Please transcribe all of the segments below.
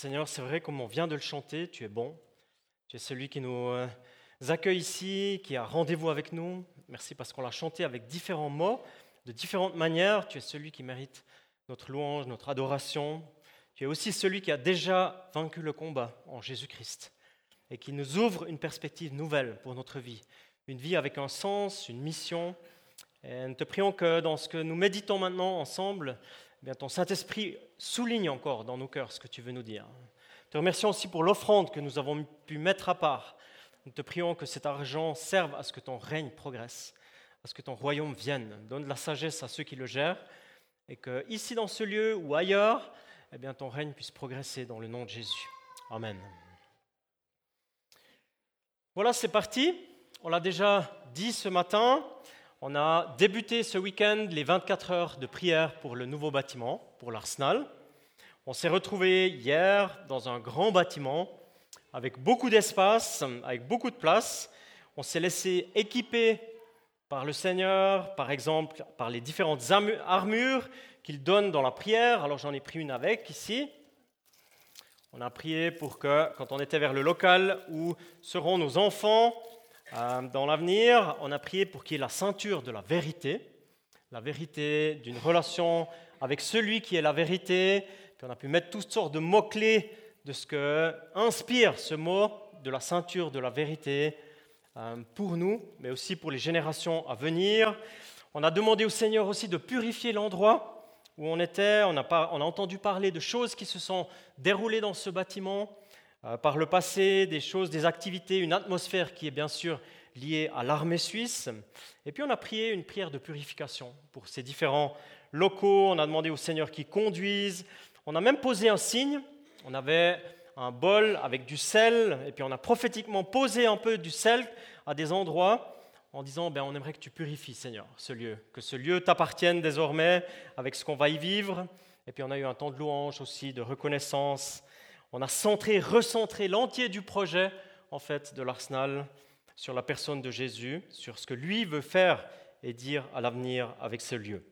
Seigneur, c'est vrai comme on vient de le chanter, tu es bon. Tu es celui qui nous euh, accueille ici, qui a rendez-vous avec nous. Merci parce qu'on l'a chanté avec différents mots, de différentes manières. Tu es celui qui mérite notre louange, notre adoration. Tu es aussi celui qui a déjà vaincu le combat en Jésus-Christ et qui nous ouvre une perspective nouvelle pour notre vie, une vie avec un sens, une mission. Et nous te prions que dans ce que nous méditons maintenant ensemble, bien, ton Saint-Esprit souligne encore dans nos cœurs ce que tu veux nous dire. Te remercions aussi pour l'offrande que nous avons pu mettre à part. Nous te prions que cet argent serve à ce que ton règne progresse, à ce que ton royaume vienne. Donne de la sagesse à ceux qui le gèrent et que ici dans ce lieu ou ailleurs, eh bien, ton règne puisse progresser dans le nom de Jésus. Amen. Voilà, c'est parti. On l'a déjà dit ce matin. On a débuté ce week-end les 24 heures de prière pour le nouveau bâtiment, pour l'Arsenal. On s'est retrouvé hier dans un grand bâtiment avec beaucoup d'espace, avec beaucoup de place. On s'est laissé équiper par le Seigneur, par exemple, par les différentes armures qu'il donne dans la prière. Alors j'en ai pris une avec ici. On a prié pour que, quand on était vers le local où seront nos enfants dans l'avenir, on a prié pour qu'il y ait la ceinture de la vérité, la vérité d'une relation avec celui qui est la vérité. On a pu mettre toutes sortes de mots-clés de ce que inspire ce mot de la ceinture de la vérité euh, pour nous, mais aussi pour les générations à venir. On a demandé au Seigneur aussi de purifier l'endroit où on était, on a, entendu parler de choses qui se sont déroulées dans ce bâtiment euh, par le passé, des choses, des activités, une atmosphère qui est bien sûr liée à l'armée suisse. Et puis on a prié une prière de purification pour ces différents locaux. On a demandé au Seigneur qui conduise. On a même posé un signe. On avait un bol avec du sel, et puis on a prophétiquement posé un peu du sel à des endroits en disant ben, on aimerait que tu purifies, Seigneur, ce lieu, que ce lieu t'appartienne désormais avec ce qu'on va y vivre. Et puis on a eu un temps de louange aussi, de reconnaissance. On a centré, recentré l'entier du projet en fait de l'Arsenal sur la personne de Jésus, sur ce que lui veut faire et dire à l'avenir avec ce lieu.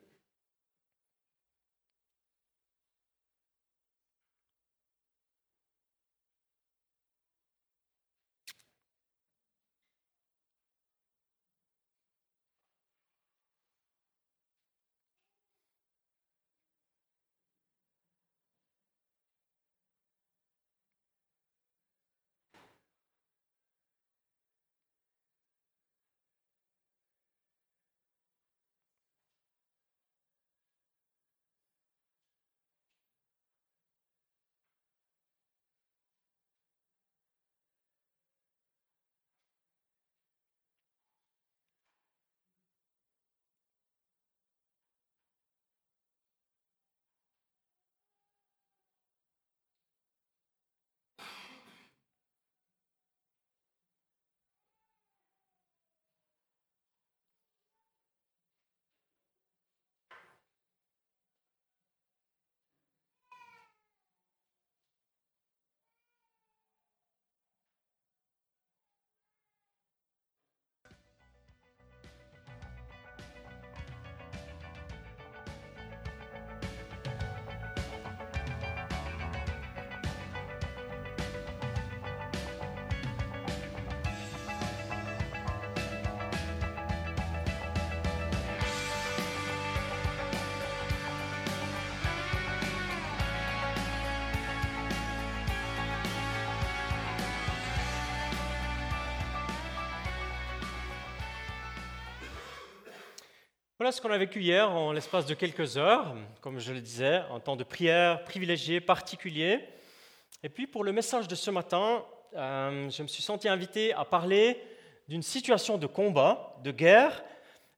Voilà ce qu'on a vécu hier en l'espace de quelques heures, comme je le disais, un temps de prière privilégié, particulier. Et puis pour le message de ce matin, euh, je me suis senti invité à parler d'une situation de combat, de guerre,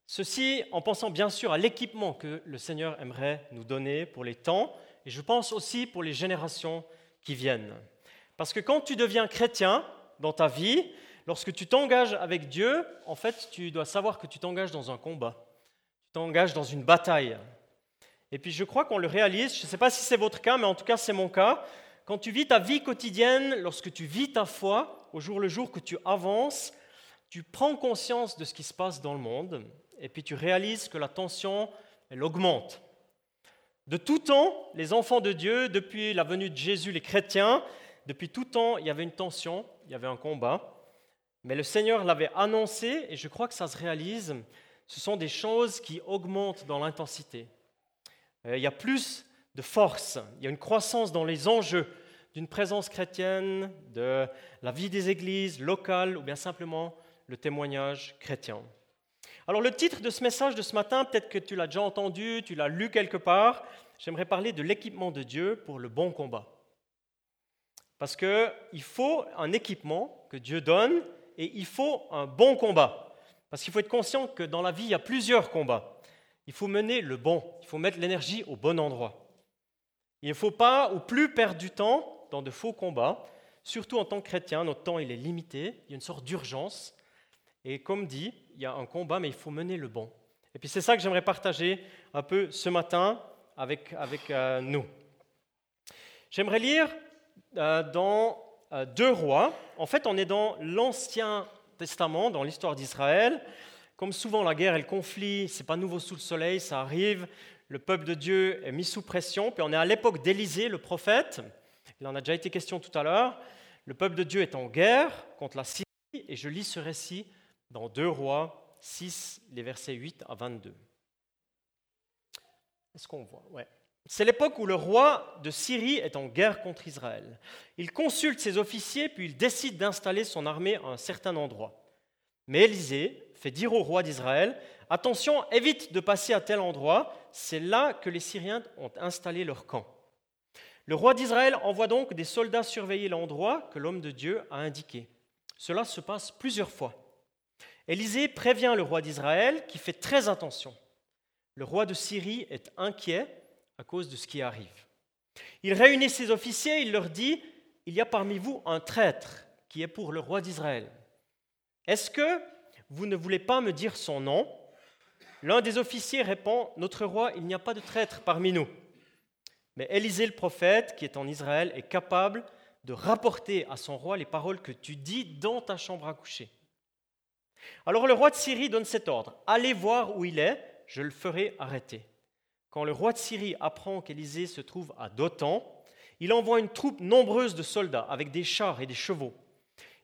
ceci en pensant bien sûr à l'équipement que le Seigneur aimerait nous donner pour les temps, et je pense aussi pour les générations qui viennent. Parce que quand tu deviens chrétien dans ta vie, lorsque tu t'engages avec Dieu, en fait, tu dois savoir que tu t'engages dans un combat t'engages dans une bataille. Et puis je crois qu'on le réalise, je ne sais pas si c'est votre cas, mais en tout cas c'est mon cas. Quand tu vis ta vie quotidienne, lorsque tu vis ta foi, au jour le jour que tu avances, tu prends conscience de ce qui se passe dans le monde, et puis tu réalises que la tension, elle augmente. De tout temps, les enfants de Dieu, depuis la venue de Jésus, les chrétiens, depuis tout temps, il y avait une tension, il y avait un combat. Mais le Seigneur l'avait annoncé et je crois que ça se réalise. Ce sont des choses qui augmentent dans l'intensité. Euh, il y a plus de force, il y a une croissance dans les enjeux d'une présence chrétienne, de la vie des églises locales ou bien simplement le témoignage chrétien. Alors le titre de ce message de ce matin, peut-être que tu l'as déjà entendu, tu l'as lu quelque part, j'aimerais parler de l'équipement de Dieu pour le bon combat. Parce qu'il faut un équipement que Dieu donne et il faut un bon combat. Parce qu'il faut être conscient que dans la vie, il y a plusieurs combats. Il faut mener le bon, il faut mettre l'énergie au bon endroit. Il ne faut pas ou plus perdre du temps dans de faux combats, surtout en tant que chrétien, notre temps il est limité, il y a une sorte d'urgence. Et comme dit, il y a un combat, mais il faut mener le bon. Et puis c'est ça que j'aimerais partager un peu ce matin avec, avec euh, nous. J'aimerais lire euh, dans euh, deux rois. En fait, on est dans l'Ancien Testament, dans l'histoire d'Israël. Comme souvent, la guerre et le conflit, c'est pas nouveau sous le soleil, ça arrive le peuple de Dieu est mis sous pression, puis on est à l'époque d'Élisée, le prophète. Il en a déjà été question tout à l'heure. Le peuple de Dieu est en guerre contre la Syrie, et je lis ce récit dans 2 Rois 6, les versets 8 à 22. Est-ce qu'on voit? Ouais. C'est l'époque où le roi de Syrie est en guerre contre Israël. Il consulte ses officiers, puis il décide d'installer son armée à un certain endroit. Mais Élisée fait dire au roi d'Israël Attention, évite de passer à tel endroit, c'est là que les Syriens ont installé leur camp. Le roi d'Israël envoie donc des soldats surveiller l'endroit que l'homme de Dieu a indiqué. Cela se passe plusieurs fois. Élisée prévient le roi d'Israël qui fait très attention. Le roi de Syrie est inquiet à cause de ce qui arrive. Il réunit ses officiers, il leur dit, il y a parmi vous un traître qui est pour le roi d'Israël. Est-ce que vous ne voulez pas me dire son nom? L'un des officiers répond, Notre roi, il n'y a pas de traître parmi nous. Mais Élisée le prophète, qui est en Israël, est capable de rapporter à son roi les paroles que tu dis dans ta chambre à coucher. Alors le roi de Syrie donne cet ordre, Allez voir où il est, je le ferai arrêter. Quand le roi de Syrie apprend qu'Élisée se trouve à Dothan, il envoie une troupe nombreuse de soldats avec des chars et des chevaux.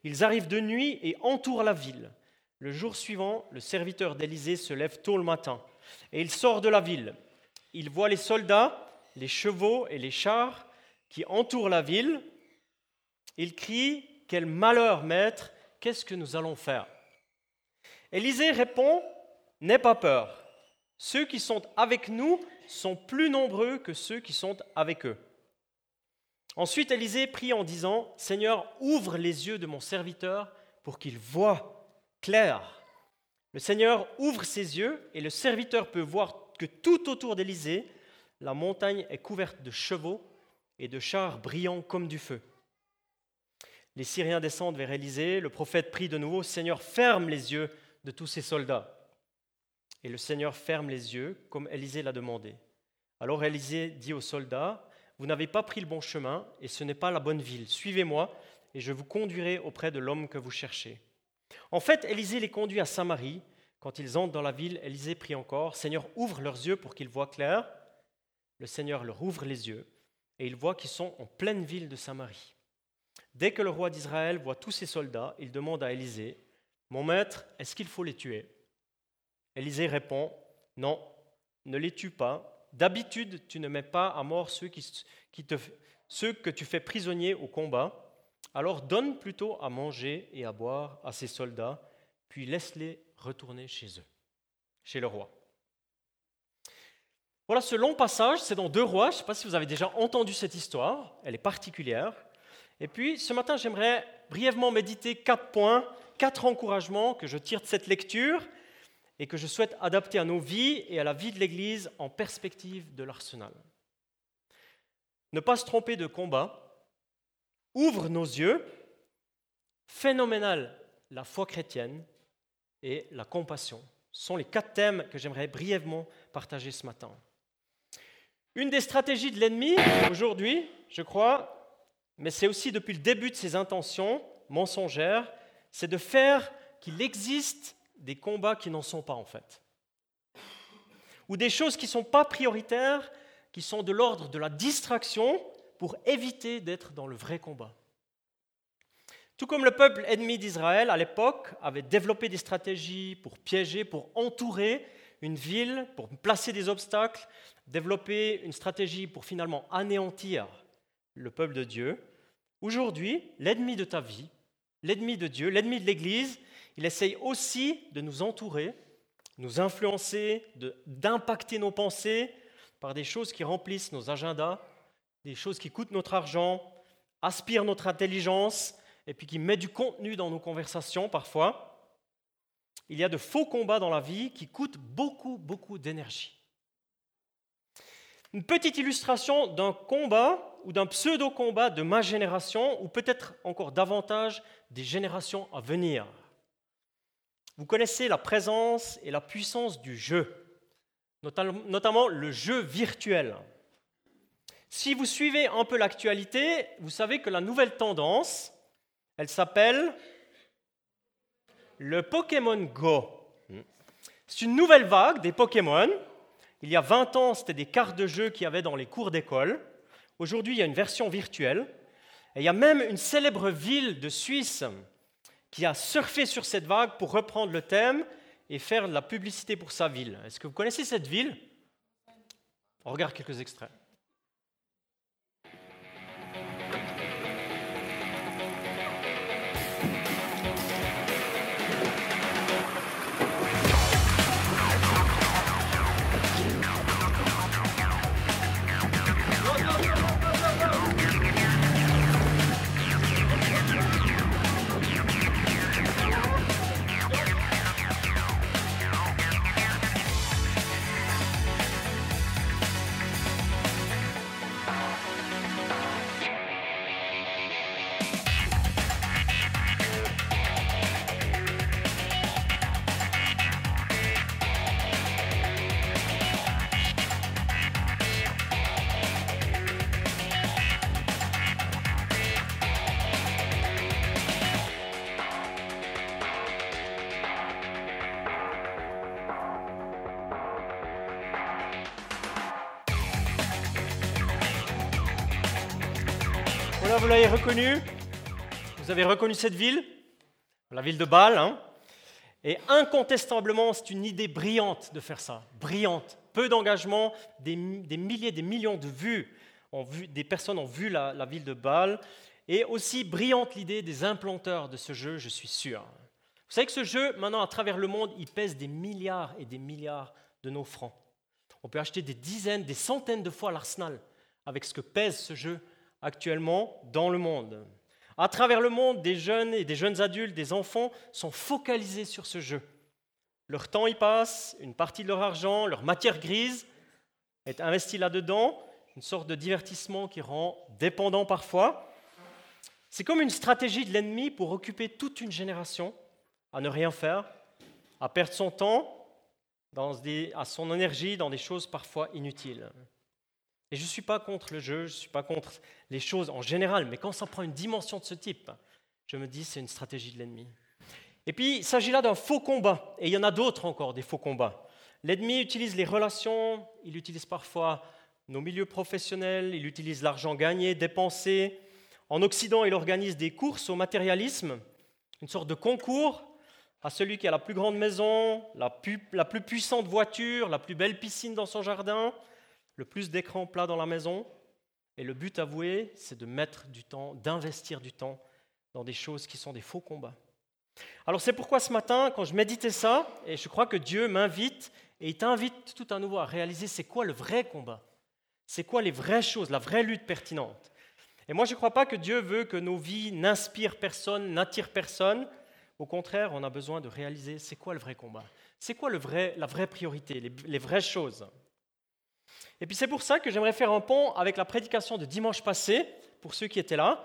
Ils arrivent de nuit et entourent la ville. Le jour suivant, le serviteur d'Élysée se lève tôt le matin et il sort de la ville. Il voit les soldats, les chevaux et les chars qui entourent la ville. Il crie Quel malheur, maître, qu'est-ce que nous allons faire? Élisée répond N'aie pas peur. Ceux qui sont avec nous sont plus nombreux que ceux qui sont avec eux. Ensuite, Élisée prie en disant Seigneur, ouvre les yeux de mon serviteur pour qu'il voie clair. Le Seigneur ouvre ses yeux et le serviteur peut voir que tout autour d'Élysée, la montagne est couverte de chevaux et de chars brillants comme du feu. Les Syriens descendent vers Élysée, le prophète prie de nouveau, Seigneur, ferme les yeux de tous ces soldats. Et le Seigneur ferme les yeux comme Élysée l'a demandé. Alors Élysée dit aux soldats, Vous n'avez pas pris le bon chemin et ce n'est pas la bonne ville. Suivez-moi et je vous conduirai auprès de l'homme que vous cherchez. En fait, Élisée les conduit à Samarie. Quand ils entrent dans la ville, Élisée prie encore Seigneur, ouvre leurs yeux pour qu'ils voient clair. Le Seigneur leur ouvre les yeux et ils voient qu'ils sont en pleine ville de Samarie. Dès que le roi d'Israël voit tous ses soldats, il demande à Élisée Mon maître, est-ce qu'il faut les tuer? Élisée répond Non, ne les tue pas. D'habitude, tu ne mets pas à mort ceux, que tu fais prisonniers au combat alors donne plutôt à manger et à boire à ces soldats, puis laisse-les retourner chez eux, chez le roi. Voilà ce long passage, c'est dans Deux Rois. Je ne sais pas si vous avez déjà entendu cette histoire, elle est particulière. Et puis ce matin, j'aimerais brièvement méditer quatre points, quatre encouragements que je tire de cette lecture et que je souhaite adapter à nos vies et à la vie de l'Église en perspective de l'arsenal. Ne pas se tromper de combat, ouvre nos yeux. Phénoménal, la foi chrétienne et la compassion sont les quatre thèmes que j'aimerais brièvement partager ce matin. Une des stratégies de l'ennemi aujourd'hui, je crois, mais c'est aussi depuis le début de ses intentions mensongères, c'est de faire qu'il existe des combats qui n'en sont pas en fait. Ou des choses qui ne sont pas prioritaires, qui sont de l'ordre de la distraction pour éviter d'être dans le vrai combat. Tout comme le peuple ennemi d'Israël à l'époque avait développé des stratégies pour piéger, pour entourer une ville, pour placer des obstacles, développer une stratégie pour finalement anéantir le peuple de Dieu, aujourd'hui, l'ennemi de ta vie, l'ennemi de Dieu, l'ennemi de l'Église, il essaye aussi de nous entourer, nous influencer, d'impacter nos pensées par des choses qui remplissent nos agendas, des choses qui coûtent notre argent, aspirent notre intelligence, et puis qui met du contenu dans nos conversations parfois. Il y a de faux combats dans la vie qui coûtent beaucoup, beaucoup d'énergie. Une petite illustration d'un combat ou d'un pseudo-combat de ma génération, ou peut-être encore davantage des générations à venir. Vous connaissez la présence et la puissance du jeu, notamment le jeu virtuel. Si vous suivez un peu l'actualité, vous savez que la nouvelle tendance, elle s'appelle le Pokémon Go. C'est une nouvelle vague des Pokémon. Il y a 20 ans, c'était des cartes de jeu qu'il y avait dans les cours d'école. Aujourd'hui, il y a une version virtuelle. Et il y a même une célèbre ville de Suisse qui a surfé sur cette vague pour reprendre le thème et faire de la publicité pour sa ville. Est-ce que vous connaissez cette ville? On regarde quelques extraits. Vous l'avez reconnu Vous avez reconnu cette ville La ville de Bâle. Hein et incontestablement, c'est une idée brillante de faire ça. Brillante. Peu d'engagement, des, milliers, des millions de vues. vu, des personnes ont vu la ville de Bâle. Et aussi brillante l'idée des implanteurs de ce jeu, je suis sûr. Vous savez que ce jeu, maintenant, à travers le monde, il pèse des milliards et des milliards de nos francs. On peut acheter des dizaines, des centaines de fois l'Arsenal avec ce que pèse ce jeu actuellement dans le monde. À travers le monde, des jeunes et des jeunes adultes, des enfants sont focalisés sur ce jeu. Leur temps y passe, une partie de leur argent, leur matière grise est investie là-dedans, une sorte de divertissement qui rend dépendant parfois. C'est comme une stratégie de l'ennemi pour occuper toute une génération à ne rien faire, à perdre son temps, à son énergie dans des choses parfois inutiles. Et je ne suis pas contre le jeu, je ne suis pas contre les choses en général, mais quand ça prend une dimension de ce type, je me dis c'est une stratégie de l'ennemi. Et puis il s'agit là d'un faux combat, et il y en a d'autres encore, des faux combats. L'ennemi utilise les relations, il utilise parfois nos milieux professionnels, il utilise l'argent gagné, dépensé. En Occident, il organise des courses au matérialisme, une sorte de concours à celui qui a la plus grande maison, la plus, la plus puissante voiture, la plus belle piscine dans son jardin, le plus d'écrans plats dans la maison. Et le but avoué, c'est de mettre du temps, d'investir du temps dans des choses qui sont des faux combats. Alors c'est pourquoi ce matin, quand je méditais ça, et je crois que Dieu m'invite, et il t'invite tout à nouveau à réaliser c'est quoi le vrai combat, c'est quoi les vraies choses, la vraie lutte pertinente. Et moi je ne crois pas que Dieu veut que nos vies n'inspirent personne, n'attirent personne. Au contraire, on a besoin de réaliser c'est quoi le vrai combat, c'est quoi le vrai, la vraie priorité, les vraies choses. Et puis c'est pour ça que j'aimerais faire un pont avec la prédication de dimanche passé, pour ceux qui étaient là.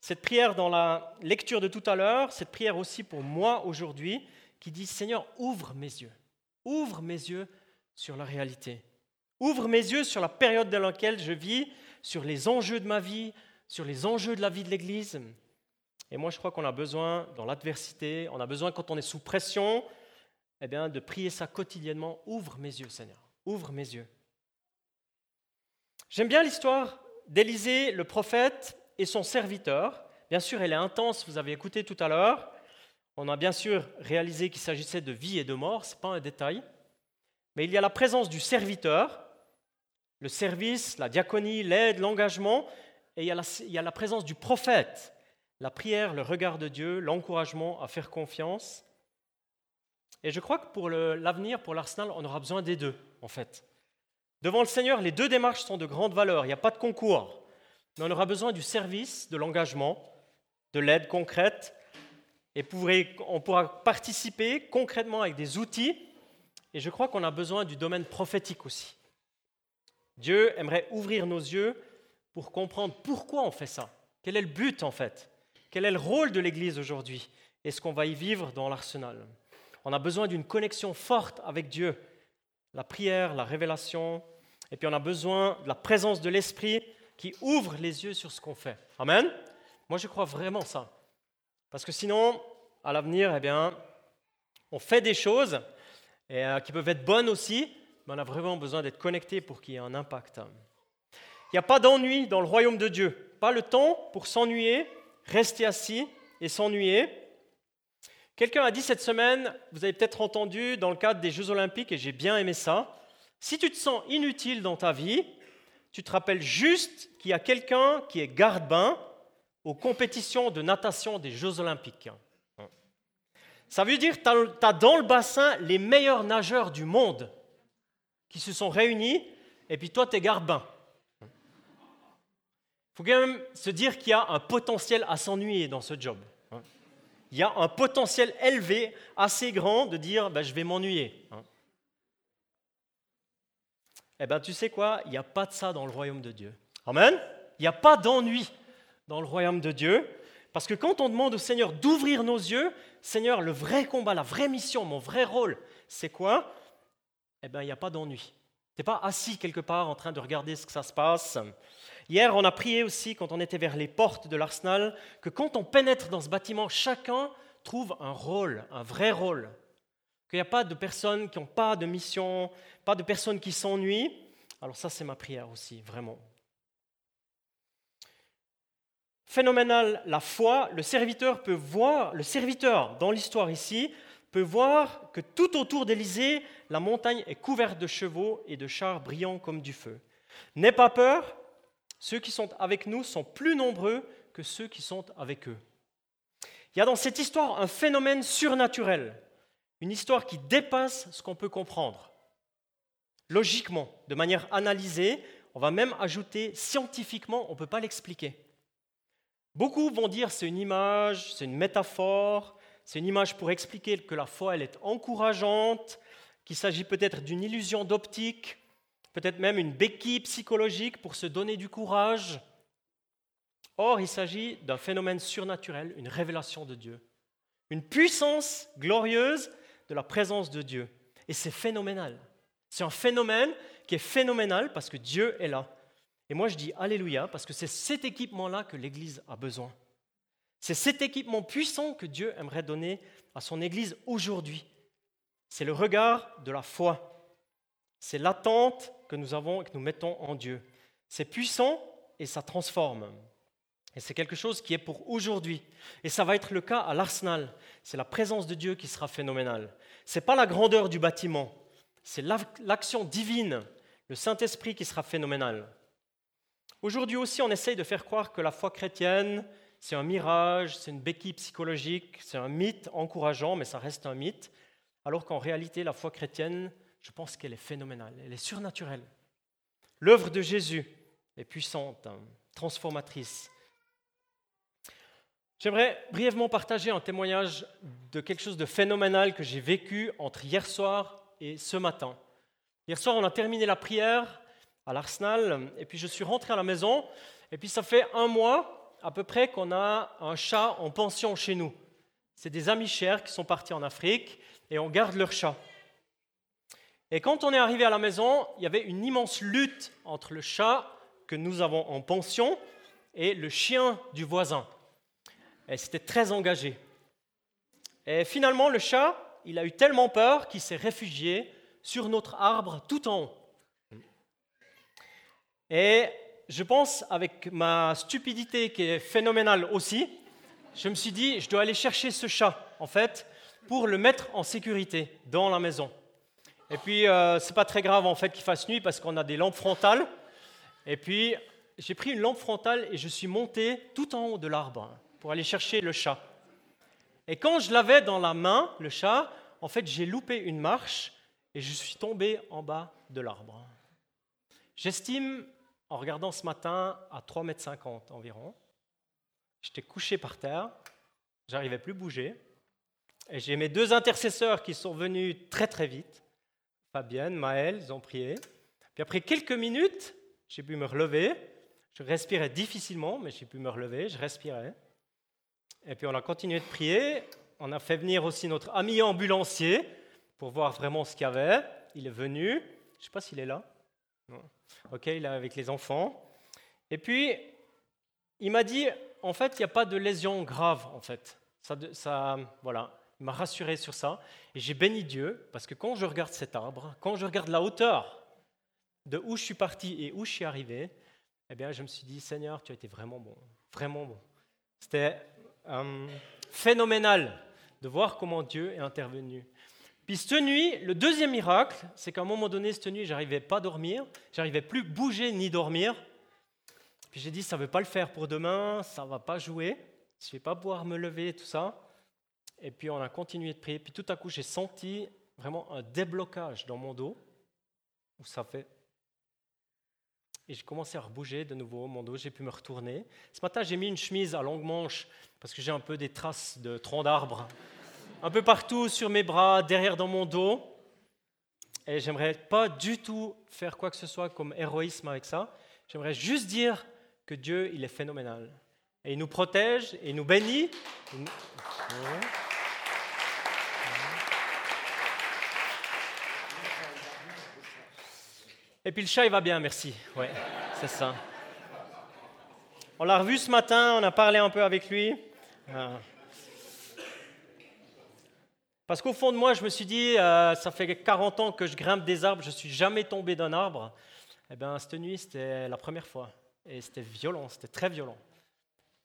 Cette prière dans la lecture de tout à l'heure, cette prière aussi pour moi aujourd'hui, qui dit Seigneur, ouvre mes yeux, ouvre mes yeux sur la réalité, ouvre mes yeux sur la période dans laquelle je vis, sur les enjeux de ma vie, sur les enjeux de la vie de l'Église. Et moi, je crois qu'on a besoin, dans l'adversité, on a besoin, quand on est sous pression, eh bien, de prier ça quotidiennement. Ouvre mes yeux, Seigneur. Ouvre mes yeux. J'aime bien l'histoire d'Élisée, le prophète, et son serviteur. Bien sûr, elle est intense, vous avez écouté tout à l'heure. On a bien sûr réalisé qu'il s'agissait de vie et de mort, ce n'est pas un détail. Mais il y a la présence du serviteur, le service, la diaconie, l'aide, l'engagement, et il y, a la, il y, a la, présence du prophète, la prière, le regard de Dieu, l'encouragement à faire confiance. Et je crois que pour l'avenir, pour l'Arsenal, on aura besoin des deux, en fait. Devant le Seigneur, les deux démarches sont de grande valeur, il n'y a pas de concours. Mais on aura besoin du service, de l'engagement, de l'aide concrète, et on pourra participer concrètement avec des outils, et je crois qu'on a besoin du domaine prophétique aussi. Dieu aimerait ouvrir nos yeux pour comprendre pourquoi on fait ça. Quel est le but en fait? Quel est le rôle de l'Église aujourd'hui? Et ce qu'on va y vivre dans l'arsenal? On a besoin d'une connexion forte avec Dieu, la prière, la révélation, et puis on a besoin de la présence de l'Esprit qui ouvre les yeux sur ce qu'on fait. Amen Moi je crois vraiment ça. Parce que sinon, à l'avenir, eh bien, on fait des choses euh, qui peuvent être bonnes aussi, mais on a vraiment besoin d'être connecté pour qu'il y ait un impact. Il n'y a pas d'ennui dans le royaume de Dieu. Pas le temps pour s'ennuyer, rester assis et s'ennuyer. Quelqu'un a dit cette semaine, vous avez peut-être entendu dans le cadre des Jeux olympiques, et j'ai bien aimé ça, si tu te sens inutile dans ta vie, tu te rappelles juste qu'il y a quelqu'un qui est garde-bain aux compétitions de natation des Jeux olympiques. Ça veut dire que tu as dans le bassin les meilleurs nageurs du monde qui se sont réunis, et puis toi, tu es garde-bain. Il faut quand même se dire qu'il y a un potentiel à s'ennuyer dans ce job. Il y a un potentiel élevé, assez grand, de dire ben, je vais m'ennuyer. Eh bien, tu sais quoi? Il n'y a pas de ça dans le royaume de Dieu. Amen Il n'y a pas d'ennui dans le royaume de Dieu. Parce que quand on demande au Seigneur d'ouvrir nos yeux, Seigneur, le vrai combat, la vraie mission, mon vrai rôle, c'est quoi? Eh bien, il n'y a pas d'ennui. Tu n'es pas assis quelque part en train de regarder ce que ça se passe. Hier, on a prié aussi, quand on était vers les portes de l'arsenal, que quand on pénètre dans ce bâtiment, chacun trouve un rôle, un vrai rôle. Qu'il n'y a pas de personnes qui n'ont pas de mission, pas de personnes qui s'ennuient. Alors ça, c'est ma prière aussi, vraiment. Phénoménal, la foi, le serviteur peut voir, le serviteur dans l'histoire ici, peut voir que tout autour d'Élysée, la montagne est couverte de chevaux et de chars brillants comme du feu. N'aie pas peur, ceux qui sont avec nous sont plus nombreux que ceux qui sont avec eux. Il y a dans cette histoire un phénomène surnaturel, une histoire qui dépasse ce qu'on peut comprendre. Logiquement, de manière analysée, on va même ajouter scientifiquement, on ne peut pas l'expliquer. Beaucoup vont dire c'est une image, c'est une métaphore, c'est une image pour expliquer que la foi, elle est encourageante, qu'il s'agit peut-être d'une illusion d'optique, peut-être même une béquille psychologique pour se donner du courage. Or, il s'agit d'un phénomène surnaturel, une révélation de Dieu, une puissance glorieuse de la présence de Dieu. Et c'est phénoménal. C'est un phénomène qui est phénoménal parce que Dieu est là. Et moi, je dis Alléluia parce que c'est cet équipement-là que l'Église a besoin. C'est cet équipement puissant que Dieu aimerait donner à son Église aujourd'hui. C'est le regard de la foi. C'est l'attente que nous avons et que nous mettons en Dieu. C'est puissant et ça transforme. Et c'est quelque chose qui est pour aujourd'hui. Et ça va être le cas à l'Arsenal. C'est la présence de Dieu qui sera phénoménale. Ce n'est pas la grandeur du bâtiment, c'est l'action divine, le Saint-Esprit qui sera phénoménal. Aujourd'hui aussi, on essaye de faire croire que la foi chrétienne, c'est un mirage, c'est une béquille psychologique, c'est un mythe encourageant, mais ça reste un mythe, alors qu'en réalité, la foi chrétienne, je pense qu'elle est phénoménale, elle est surnaturelle. L'œuvre de Jésus est puissante, hein, transformatrice. J'aimerais brièvement partager un témoignage de quelque chose de phénoménal que j'ai vécu entre hier soir et ce matin. Hier soir, on a terminé la prière à l'Arsenal, et puis je suis rentré à la maison, et puis ça fait un mois à peu près qu'on a un chat en pension chez nous. C'est des amis chers qui sont partis en Afrique et on garde leur chat. Et quand on est arrivé à la maison, il y avait une immense lutte entre le chat que nous avons en pension et le chien du voisin. Et c'était très engagé. Et finalement, le chat, il a eu tellement peur qu'il s'est réfugié sur notre arbre tout en haut. Et je pense, avec ma stupidité qui est phénoménale aussi, je me suis dit, je dois aller chercher ce chat, en fait, pour le mettre en sécurité dans la maison. Et puis, euh, c'est pas très grave, en fait, qu'il fasse nuit parce qu'on a des lampes frontales. Et puis, j'ai pris une lampe frontale et je suis monté tout en haut de l'arbre pour aller chercher le chat. Et quand je l'avais dans la main, le chat, en fait, j'ai loupé une marche et je suis tombé en bas de l'arbre. J'estime, en regardant ce matin, à 3,50 mètres environ. J'étais couché par terre, j'arrivais plus à bouger. Et j'ai mes deux intercesseurs qui sont venus très très vite. Fabienne, Maël, ils ont prié. Puis après quelques minutes, j'ai pu me relever. Je respirais difficilement, mais j'ai pu me relever, je respirais. Et puis on a continué de prier. On a fait venir aussi notre ami ambulancier pour voir vraiment ce qu'il y avait. Il est venu. Je ne sais pas s'il est là. Ok, il est avec les enfants. Et puis, il m'a dit, en fait, il n'y a pas de lésion grave, en fait. Ça, ça voilà, il m'a rassuré sur ça. Et j'ai béni Dieu, parce que quand je regarde cet arbre, quand je regarde la hauteur de où je suis parti et où je suis arrivé, eh bien, je me suis dit, Seigneur, tu as été vraiment bon, vraiment bon. C'était euh, phénoménal de voir comment Dieu est intervenu. Puis cette nuit, le deuxième miracle, c'est qu'à un moment donné, cette nuit, j'arrivais pas à dormir, j'arrivais plus bouger ni dormir. Puis j'ai dit, ça ne veut pas le faire pour demain, ça ne va pas jouer, je ne vais pas pouvoir me lever, tout ça. Et puis on a continué de prier. Puis tout à coup, j'ai senti vraiment un déblocage dans mon dos, où ça fait et j'ai commencé à rebouger de nouveau mon dos, j'ai pu me retourner. Ce matin, j'ai mis une chemise à longue manche parce que j'ai un peu des traces de troncs d'arbres un peu partout sur mes bras, derrière dans mon dos. Et j'aimerais pas du tout faire quoi que ce soit comme héroïsme avec ça. J'aimerais juste dire que Dieu, il est phénoménal. Et il nous protège et il nous bénit. Et puis le chat, il va bien, merci. Ouais, c'est ça. On l'a revu ce matin, on a parlé un peu avec lui. Ah. Parce qu'au fond de moi, je me suis dit, euh, ça fait 40 ans que je grimpe des arbres, je ne suis jamais tombé d'un arbre. Eh bien, cette nuit, c'était la première fois. Et c'était violent, c'était très violent.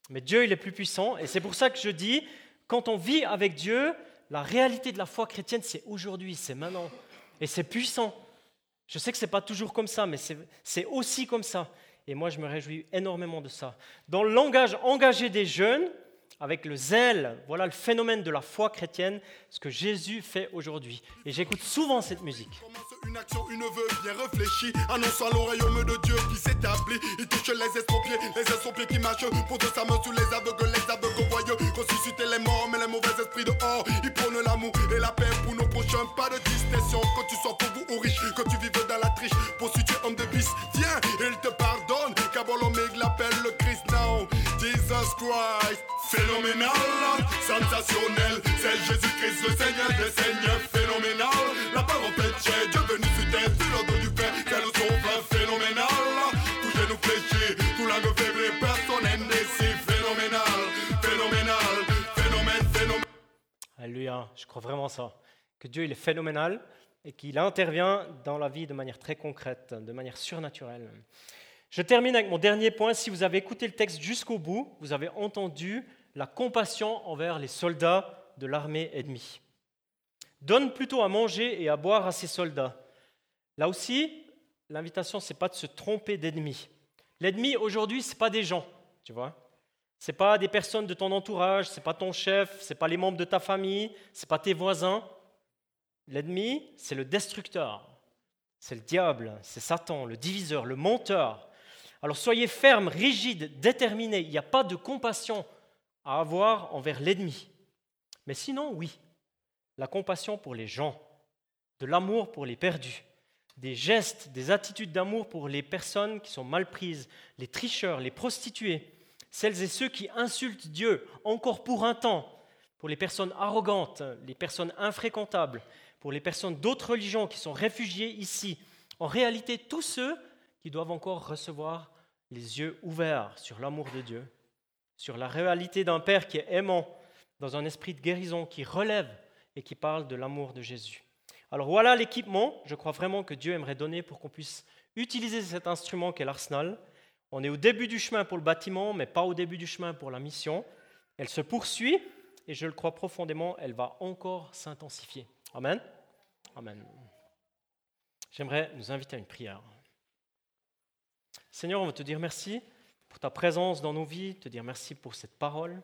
Mais Dieu, il est plus puissant. Et c'est pour ça que je dis, quand on vit avec Dieu, la réalité de la foi chrétienne, c'est aujourd'hui, c'est maintenant. Et c'est puissant. Je sais que ce n'est pas toujours comme ça, mais c'est aussi comme ça. Et moi, je me réjouis énormément de ça. Dans le langage engagé des jeunes, avec le zèle, voilà le phénomène de la foi chrétienne, ce que Jésus fait aujourd'hui. Et j'écoute souvent cette musique. Une action, une vœu bien réfléchie, annonçant le royaume de Dieu qui s'établit. Il touche les estropiés, les estropiés qui marchent, pose sa main sous les aveugles, les aveugles voyeux, ressusciter les morts, mais les mauvais esprits dehors. Il prône l'amour et la paix pour nos prochains, pas de distinction. Quand tu sois pauvre ou riche, quand tu vives dans la triche, pour si tu es homme de bis, tiens, il te pardonne, car l'appelle le Christ now. Jesus Christ, phénoménal, sensationnel. C'est Jésus-Christ, le Seigneur des Seigneurs, phénoménal. La parole péché, Dieu venu fut sur l'ordre du Père, c'est le sauveur phénoménal. Tout genou fléchi, tout langue faible, personne indécis, phénoménal, phénoménal, phénomène, phénomène. Alléluia, je crois vraiment ça. Que Dieu il est phénoménal et qu'il intervient dans la vie de manière très concrète, de manière surnaturelle. Je termine avec mon dernier point. Si vous avez écouté le texte jusqu'au bout, vous avez entendu la compassion envers les soldats de l'armée ennemie. Donne plutôt à manger et à boire à ces soldats. Là aussi, l'invitation, ce n'est pas de se tromper d'ennemi. L'ennemi, aujourd'hui, ce n'est pas des gens, tu vois. Ce n'est pas des personnes de ton entourage, ce n'est pas ton chef, ce n'est pas les membres de ta famille, ce n'est pas tes voisins. L'ennemi, c'est le destructeur, c'est le diable, c'est Satan, le diviseur, le menteur, alors soyez fermes, rigides, déterminés. Il n'y a pas de compassion à avoir envers l'ennemi. Mais sinon, oui, la compassion pour les gens, de l'amour pour les perdus, des gestes, des attitudes d'amour pour les personnes qui sont mal prises, les tricheurs, les prostituées, celles et ceux qui insultent Dieu encore pour un temps, pour les personnes arrogantes, les personnes infréquentables, pour les personnes d'autres religions qui sont réfugiées ici. En réalité, tous ceux qui doivent encore recevoir les yeux ouverts sur l'amour de Dieu, sur la réalité d'un Père qui est aimant, dans un esprit de guérison qui relève et qui parle de l'amour de Jésus. Alors voilà l'équipement, je crois vraiment que Dieu aimerait donner pour qu'on puisse utiliser cet instrument qu'est l'arsenal. On est au début du chemin pour le bâtiment, mais pas au début du chemin pour la mission. Elle se poursuit et je le crois profondément, elle va encore s'intensifier. Amen. Amen. J'aimerais nous inviter à une prière. Seigneur, on veut te dire merci pour ta présence dans nos vies, te dire merci pour cette parole,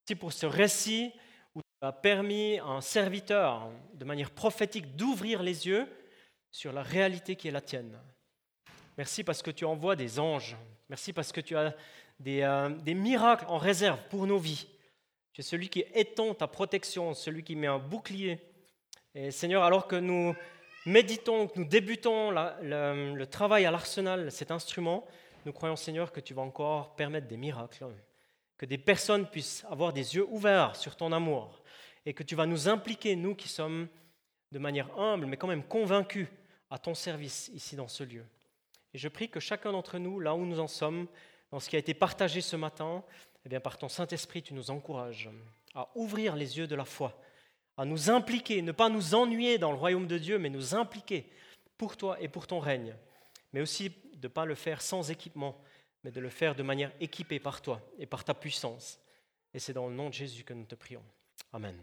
merci pour ce récit où tu as permis à un serviteur, de manière prophétique, d'ouvrir les yeux sur la réalité qui est la tienne. Merci parce que tu envoies des anges. Merci parce que tu as des, euh, des miracles en réserve pour nos vies. Tu es celui qui étend ta protection, celui qui met un bouclier. Et Seigneur, alors que nous méditons, que nous débutons le travail à l'arsenal, cet instrument, nous croyons, Seigneur, que tu vas encore permettre des miracles, que des personnes puissent avoir des yeux ouverts sur ton amour, et que tu vas nous impliquer, nous qui sommes de manière humble, mais quand même convaincus, à ton service ici dans ce lieu. Et je prie que chacun d'entre nous, là où nous en sommes, dans ce qui a été partagé ce matin, eh bien, par ton Saint-Esprit, tu nous encourages à ouvrir les yeux de la foi, à nous impliquer, ne pas nous ennuyer dans le royaume de Dieu, mais nous impliquer pour toi et pour ton règne, mais aussi de ne pas le faire sans équipement, mais de le faire de manière équipée par toi et par ta puissance. Et c'est dans le nom de Jésus que nous te prions. Amen.